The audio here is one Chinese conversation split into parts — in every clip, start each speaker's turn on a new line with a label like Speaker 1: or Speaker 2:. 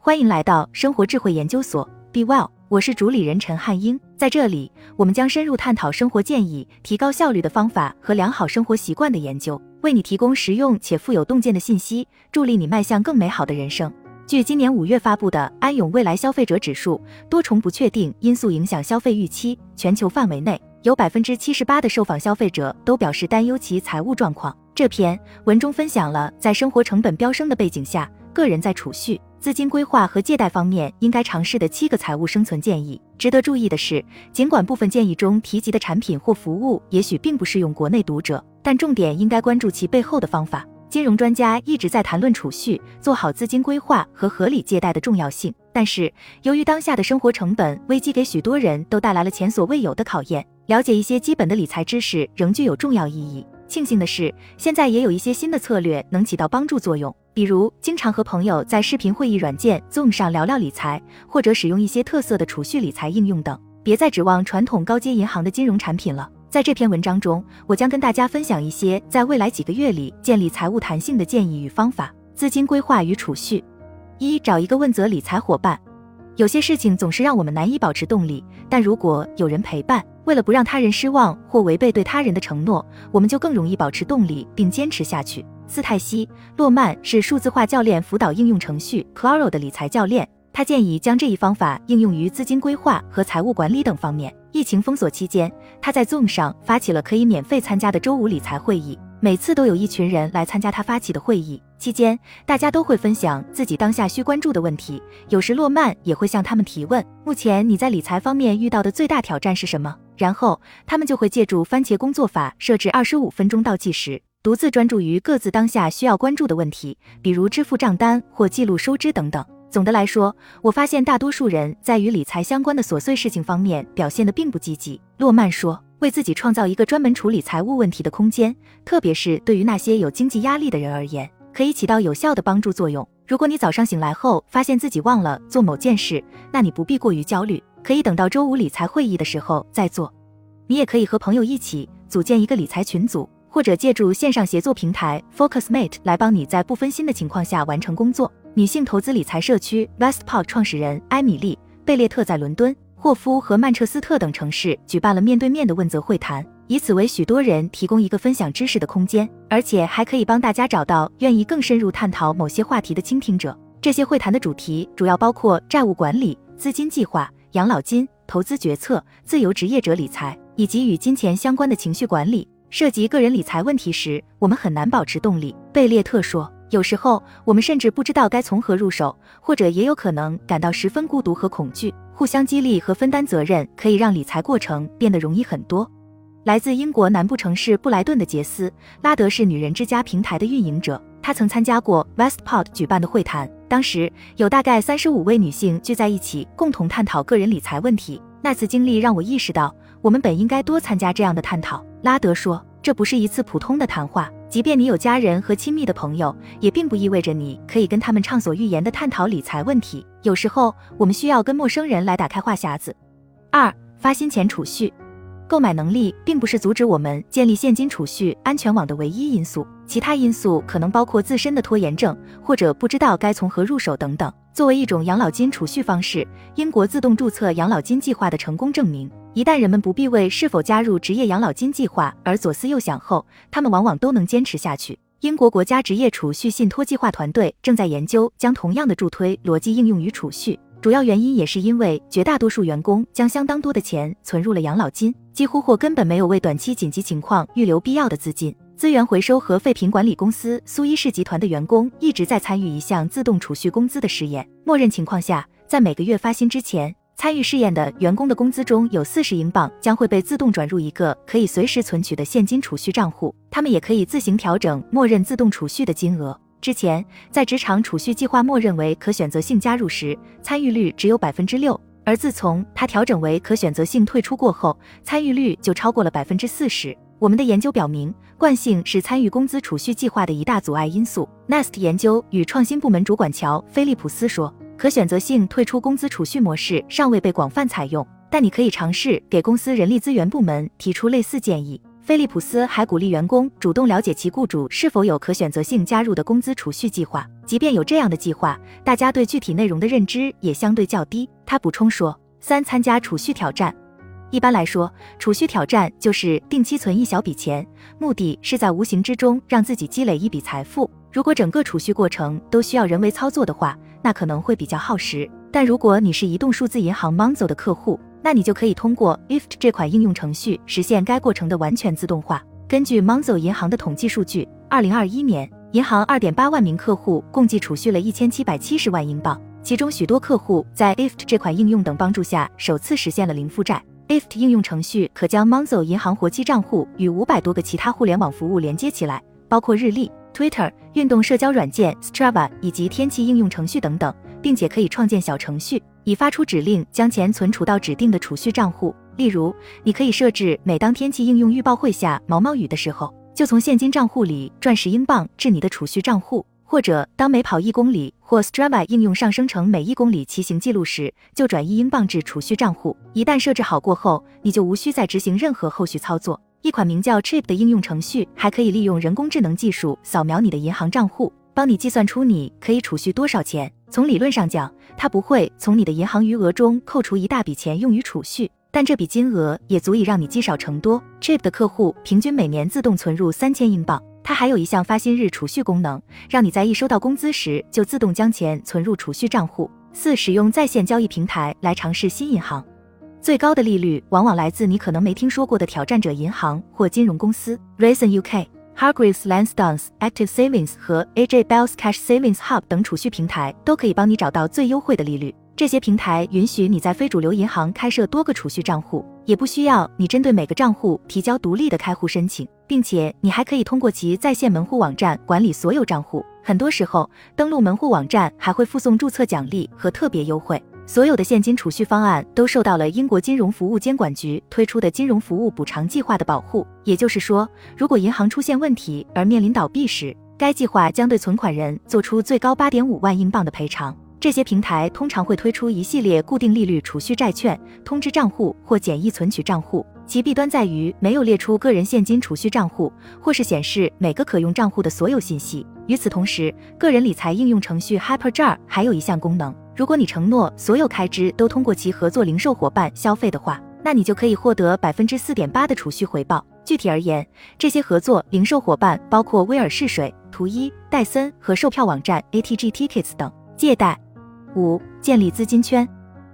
Speaker 1: 欢迎来到生活智慧研究所，Be Well，我是主理人陈汉英。在这里，我们将深入探讨生活建议、提高效率的方法和良好生活习惯的研究，为你提供实用且富有洞见的信息，助力你迈向更美好的人生。据今年五月发布的安永未来消费者指数，多重不确定因素影响消费预期，全球范围内有百分之七十八的受访消费者都表示担忧其财务状况。这篇文中分享了在生活成本飙升的背景下，个人在储蓄。资金规划和借贷方面应该尝试的七个财务生存建议。值得注意的是，尽管部分建议中提及的产品或服务也许并不适用国内读者，但重点应该关注其背后的方法。金融专家一直在谈论储蓄、做好资金规划和合理借贷的重要性，但是由于当下的生活成本危机给许多人都带来了前所未有的考验，了解一些基本的理财知识仍具有重要意义。庆幸的是，现在也有一些新的策略能起到帮助作用，比如经常和朋友在视频会议软件 Zoom 上聊聊理财，或者使用一些特色的储蓄理财应用等。别再指望传统高阶银行的金融产品了。在这篇文章中，我将跟大家分享一些在未来几个月里建立财务弹性的建议与方法。资金规划与储蓄：一、找一个问责理财伙伴。有些事情总是让我们难以保持动力，但如果有人陪伴，为了不让他人失望或违背对他人的承诺，我们就更容易保持动力并坚持下去。斯泰西·洛曼是数字化教练辅导应用程序 Claro 的理财教练，他建议将这一方法应用于资金规划和财务管理等方面。疫情封锁期间，他在 Zoom 上发起了可以免费参加的周五理财会议，每次都有一群人来参加他发起的会议。期间，大家都会分享自己当下需关注的问题，有时洛曼也会向他们提问：目前你在理财方面遇到的最大挑战是什么？然后他们就会借助番茄工作法设置二十五分钟倒计时，独自专注于各自当下需要关注的问题，比如支付账单或记录收支等等。总的来说，我发现大多数人在与理财相关的琐碎事情方面表现得并不积极。洛曼说，为自己创造一个专门处理财务问题的空间，特别是对于那些有经济压力的人而言，可以起到有效的帮助作用。如果你早上醒来后发现自己忘了做某件事，那你不必过于焦虑。可以等到周五理财会议的时候再做。你也可以和朋友一起组建一个理财群组，或者借助线上协作平台 Focusmate 来帮你在不分心的情况下完成工作。女性投资理财社区 Westport 创始人埃米丽·贝列特在伦敦、霍夫和曼彻斯特等城市举办了面对面的问责会谈，以此为许多人提供一个分享知识的空间，而且还可以帮大家找到愿意更深入探讨某些话题的倾听者。这些会谈的主题主要包括债务管理、资金计划。养老金、投资决策、自由职业者理财，以及与金钱相关的情绪管理，涉及个人理财问题时，我们很难保持动力。贝列特说，有时候我们甚至不知道该从何入手，或者也有可能感到十分孤独和恐惧。互相激励和分担责任，可以让理财过程变得容易很多。来自英国南部城市布莱顿的杰斯·拉德是女人之家平台的运营者。他曾参加过 Westport 举办的会谈，当时有大概三十五位女性聚在一起，共同探讨个人理财问题。那次经历让我意识到，我们本应该多参加这样的探讨。拉德说，这不是一次普通的谈话，即便你有家人和亲密的朋友，也并不意味着你可以跟他们畅所欲言地探讨理财问题。有时候，我们需要跟陌生人来打开话匣子。二，发薪前储蓄。购买能力并不是阻止我们建立现金储蓄安全网的唯一因素，其他因素可能包括自身的拖延症，或者不知道该从何入手等等。作为一种养老金储蓄方式，英国自动注册养老金计划的成功证明，一旦人们不必为是否加入职业养老金计划而左思右想后，他们往往都能坚持下去。英国国家职业储蓄信托计划团队正在研究将同样的助推逻辑应用于储蓄。主要原因也是因为绝大多数员工将相当多的钱存入了养老金，几乎或根本没有为短期紧急情况预留必要的资金。资源回收和废品管理公司苏伊士集团的员工一直在参与一项自动储蓄工资的试验。默认情况下，在每个月发薪之前，参与试验的员工的工资中有四十英镑将会被自动转入一个可以随时存取的现金储蓄账户。他们也可以自行调整默认自动储蓄的金额。之前，在职场储蓄计划默认为可选择性加入时，参与率只有百分之六；而自从它调整为可选择性退出过后，参与率就超过了百分之四十。我们的研究表明，惯性是参与工资储蓄计划的一大阻碍因素。Nest 研究与创新部门主管乔·菲利普斯说，可选择性退出工资储蓄模式尚未被广泛采用，但你可以尝试给公司人力资源部门提出类似建议。菲利普斯还鼓励员工主动了解其雇主是否有可选择性加入的工资储蓄计划，即便有这样的计划，大家对具体内容的认知也相对较低。他补充说：三、参加储蓄挑战。一般来说，储蓄挑战就是定期存一小笔钱，目的是在无形之中让自己积累一笔财富。如果整个储蓄过程都需要人为操作的话，那可能会比较耗时。但如果你是移动数字银行 Monzo 的客户，那你就可以通过 IFT 这款应用程序实现该过程的完全自动化。根据 Monzo 银行的统计数据，二零二一年，银行二点八万名客户共计储蓄了一千七百七十万英镑，其中许多客户在 IFT 这款应用等帮助下，首次实现了零负债。IFT 应用程序可将 Monzo 银行活期账户与五百多个其他互联网服务连接起来，包括日历、Twitter、运动社交软件 Strava 以及天气应用程序等等，并且可以创建小程序。以发出指令将钱存储到指定的储蓄账户，例如，你可以设置每当天气应用预报会下毛毛雨的时候，就从现金账户里赚十英镑至你的储蓄账户；或者当每跑一公里或 Strava 应用上升成每一公里骑行记录时，就转一英镑至储蓄账户。一旦设置好过后，你就无需再执行任何后续操作。一款名叫 Chip 的应用程序还可以利用人工智能技术扫描你的银行账户，帮你计算出你可以储蓄多少钱。从理论上讲，它不会从你的银行余额中扣除一大笔钱用于储蓄，但这笔金额也足以让你积少成多。Chip 的客户平均每年自动存入三千英镑。它还有一项发薪日储蓄功能，让你在一收到工资时就自动将钱存入储蓄账户。四、使用在线交易平台来尝试新银行，最高的利率往往来自你可能没听说过的挑战者银行或金融公司，Raisin UK。Hargreaves Lansdowne Active Savings 和 AJ Bell's Cash Savings Hub 等储蓄平台都可以帮你找到最优惠的利率。这些平台允许你在非主流银行开设多个储蓄账户，也不需要你针对每个账户提交独立的开户申请，并且你还可以通过其在线门户网站管理所有账户。很多时候，登录门户网站还会附送注册奖励和特别优惠。所有的现金储蓄方案都受到了英国金融服务监管局推出的金融服务补偿计划的保护。也就是说，如果银行出现问题而面临倒闭时，该计划将对存款人做出最高八点五万英镑的赔偿。这些平台通常会推出一系列固定利率储蓄债券、通知账户或简易存取账户。其弊端在于没有列出个人现金储蓄账户，或是显示每个可用账户的所有信息。与此同时，个人理财应用程序 HyperJar 还有一项功能。如果你承诺所有开支都通过其合作零售伙伴消费的话，那你就可以获得百分之四点八的储蓄回报。具体而言，这些合作零售伙伴包括威尔士水、图伊、戴森和售票网站 ATG Tickets 等。借贷五、建立资金圈。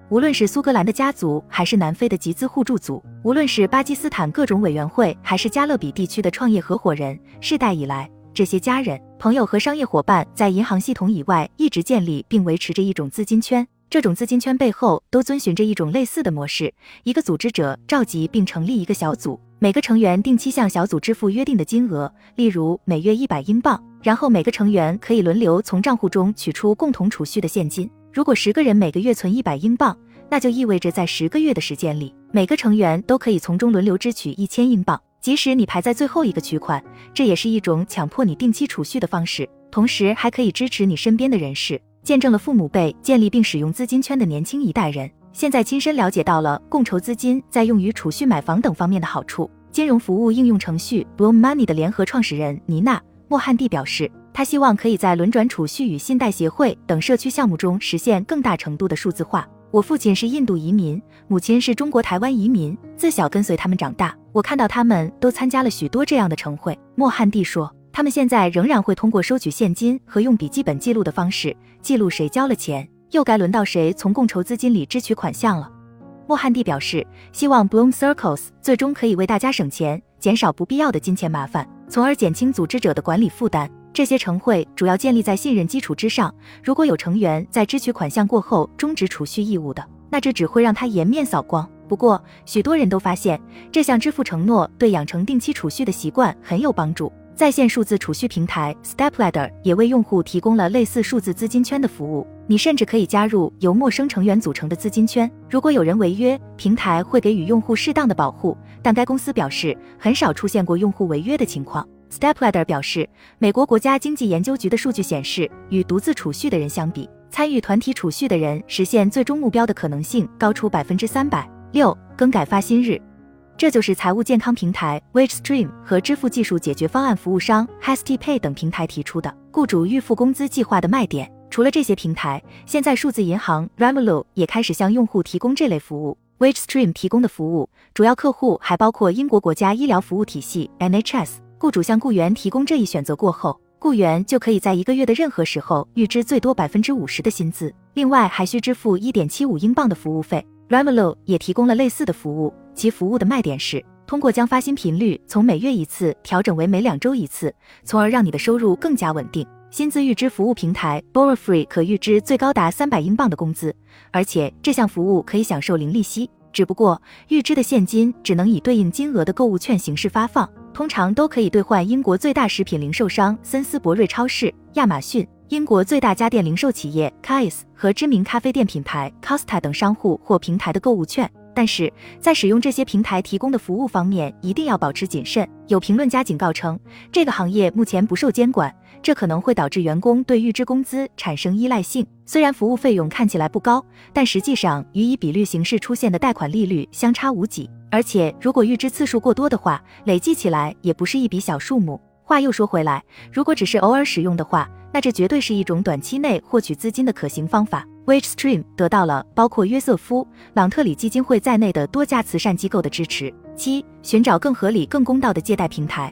Speaker 1: 无论是苏格兰的家族，还是南非的集资互助组，无论是巴基斯坦各种委员会，还是加勒比地区的创业合伙人，世代以来。这些家人、朋友和商业伙伴在银行系统以外一直建立并维持着一种资金圈。这种资金圈背后都遵循着一种类似的模式：一个组织者召集并成立一个小组，每个成员定期向小组支付约定的金额，例如每月一百英镑。然后每个成员可以轮流从账户中取出共同储蓄的现金。如果十个人每个月存一百英镑，那就意味着在十个月的时间里，每个成员都可以从中轮流支取一千英镑。即使你排在最后一个取款，这也是一种强迫你定期储蓄的方式，同时还可以支持你身边的人士，见证了父母辈建立并使用资金圈的年轻一代人，现在亲身了解到了共筹资金在用于储蓄、买房等方面的好处。金融服务应用程序 Bloom Money 的联合创始人尼娜·莫汉蒂表示，他希望可以在轮转储蓄与信贷协会等社区项目中实现更大程度的数字化。我父亲是印度移民，母亲是中国台湾移民，自小跟随他们长大。我看到他们都参加了许多这样的晨会。莫汉蒂说，他们现在仍然会通过收取现金和用笔记本记录的方式记录谁交了钱，又该轮到谁从共筹资金里支取款项了。莫汉蒂表示，希望 Bloom Circles 最终可以为大家省钱，减少不必要的金钱麻烦，从而减轻组织者的管理负担。这些成会主要建立在信任基础之上。如果有成员在支取款项过后终止储蓄义务的，那这只会让他颜面扫光。不过，许多人都发现这项支付承诺对养成定期储蓄的习惯很有帮助。在线数字储蓄平台 Stepladder 也为用户提供了类似数字资金圈的服务。你甚至可以加入由陌生成员组成的资金圈。如果有人违约，平台会给予用户适当的保护。但该公司表示，很少出现过用户违约的情况。Stepladder 表示，美国国家经济研究局的数据显示，与独自储蓄的人相比，参与团体储蓄的人实现最终目标的可能性高出百分之三百六。更改发薪日，这就是财务健康平台 WageStream 和支付技术解决方案服务商 HastyPay 等平台提出的雇主预付工资计划的卖点。除了这些平台，现在数字银行 Revolut 也开始向用户提供这类服务。WageStream 提供的服务主要客户还包括英国国家医疗服务体系 NHS。雇主向雇员提供这一选择过后，雇员就可以在一个月的任何时候预支最多百分之五十的薪资，另外还需支付一点七五英镑的服务费。Revolut 也提供了类似的服务，其服务的卖点是通过将发薪频率从每月一次调整为每两周一次，从而让你的收入更加稳定。薪资预支服务平台 Borrowfree 可预支最高达三百英镑的工资，而且这项服务可以享受零利息。只不过预支的现金只能以对应金额的购物券形式发放，通常都可以兑换英国最大食品零售商森斯伯瑞超市、亚马逊、英国最大家电零售企业 c a i s 和知名咖啡店品牌 Costa 等商户或平台的购物券。但是在使用这些平台提供的服务方面，一定要保持谨慎。有评论家警告称，这个行业目前不受监管，这可能会导致员工对预支工资产生依赖性。虽然服务费用看起来不高，但实际上与以比率形式出现的贷款利率相差无几。而且如果预支次数过多的话，累计起来也不是一笔小数目。话又说回来，如果只是偶尔使用的话，那这绝对是一种短期内获取资金的可行方法。WageStream 得到了包括约瑟夫·朗特里基金会在内的多家慈善机构的支持。七、寻找更合理、更公道的借贷平台。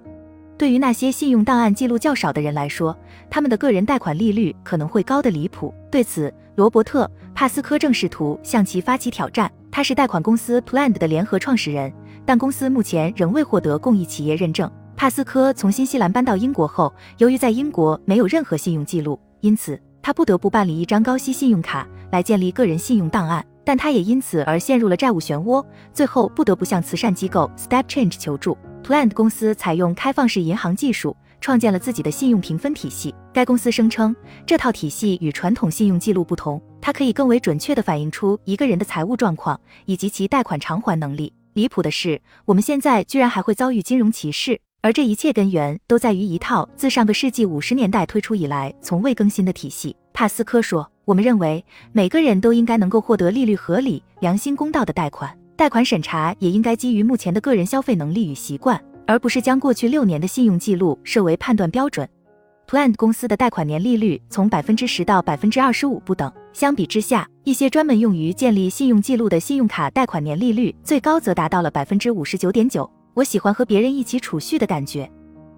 Speaker 1: 对于那些信用档案记录较少的人来说，他们的个人贷款利率可能会高得离谱。对此，罗伯特·帕斯科正试图向其发起挑战。他是贷款公司 Planned 的联合创始人，但公司目前仍未获得公益企业认证。帕斯科从新西兰搬到英国后，由于在英国没有任何信用记录，因此。他不得不办理一张高息信用卡来建立个人信用档案，但他也因此而陷入了债务漩涡，最后不得不向慈善机构 Step Change 求助。Planned 公司采用开放式银行技术，创建了自己的信用评分体系。该公司声称，这套体系与传统信用记录不同，它可以更为准确地反映出一个人的财务状况以及其贷款偿还能力。离谱的是，我们现在居然还会遭遇金融歧视。而这一切根源都在于一套自上个世纪五十年代推出以来从未更新的体系。帕斯科说：“我们认为每个人都应该能够获得利率合理、良心公道的贷款，贷款审查也应该基于目前的个人消费能力与习惯，而不是将过去六年的信用记录设为判断标准。” Plan 公司的贷款年利率从百分之十到百分之二十五不等。相比之下，一些专门用于建立信用记录的信用卡贷款年利率最高则达到了百分之五十九点九。我喜欢和别人一起储蓄的感觉。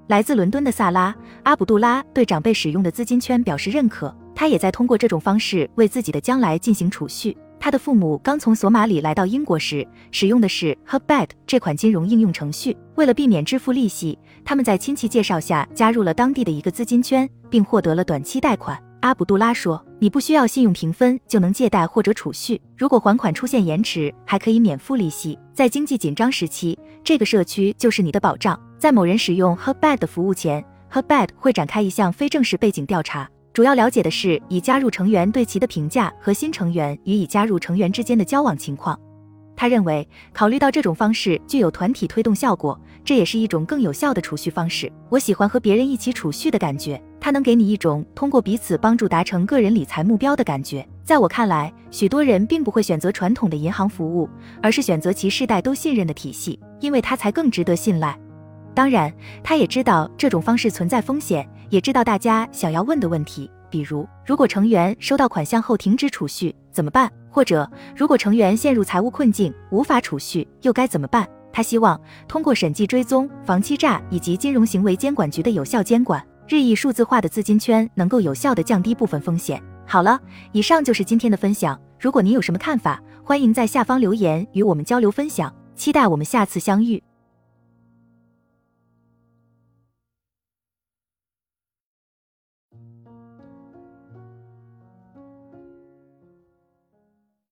Speaker 1: 来自伦敦的萨拉·阿卜杜拉对长辈使用的资金圈表示认可，他也在通过这种方式为自己的将来进行储蓄。他的父母刚从索马里来到英国时，使用的是 Hubbed 这款金融应用程序。为了避免支付利息，他们在亲戚介绍下加入了当地的一个资金圈，并获得了短期贷款。阿卜杜拉说：“你不需要信用评分就能借贷或者储蓄，如果还款出现延迟，还可以免付利息。在经济紧张时期，这个社区就是你的保障。”在某人使用 Hubbed 的服务前，Hubbed 会展开一项非正式背景调查，主要了解的是已加入成员对其的评价和新成员与已加入成员之间的交往情况。他认为，考虑到这种方式具有团体推动效果，这也是一种更有效的储蓄方式。我喜欢和别人一起储蓄的感觉，它能给你一种通过彼此帮助达成个人理财目标的感觉。在我看来，许多人并不会选择传统的银行服务，而是选择其世代都信任的体系，因为它才更值得信赖。当然，他也知道这种方式存在风险，也知道大家想要问的问题，比如如果成员收到款项后停止储蓄怎么办？或者，如果成员陷入财务困境，无法储蓄，又该怎么办？他希望通过审计追踪、防欺诈以及金融行为监管局的有效监管，日益数字化的资金圈能够有效地降低部分风险。好了，以上就是今天的分享。如果您有什么看法，欢迎在下方留言与我们交流分享。期待我们下次相遇。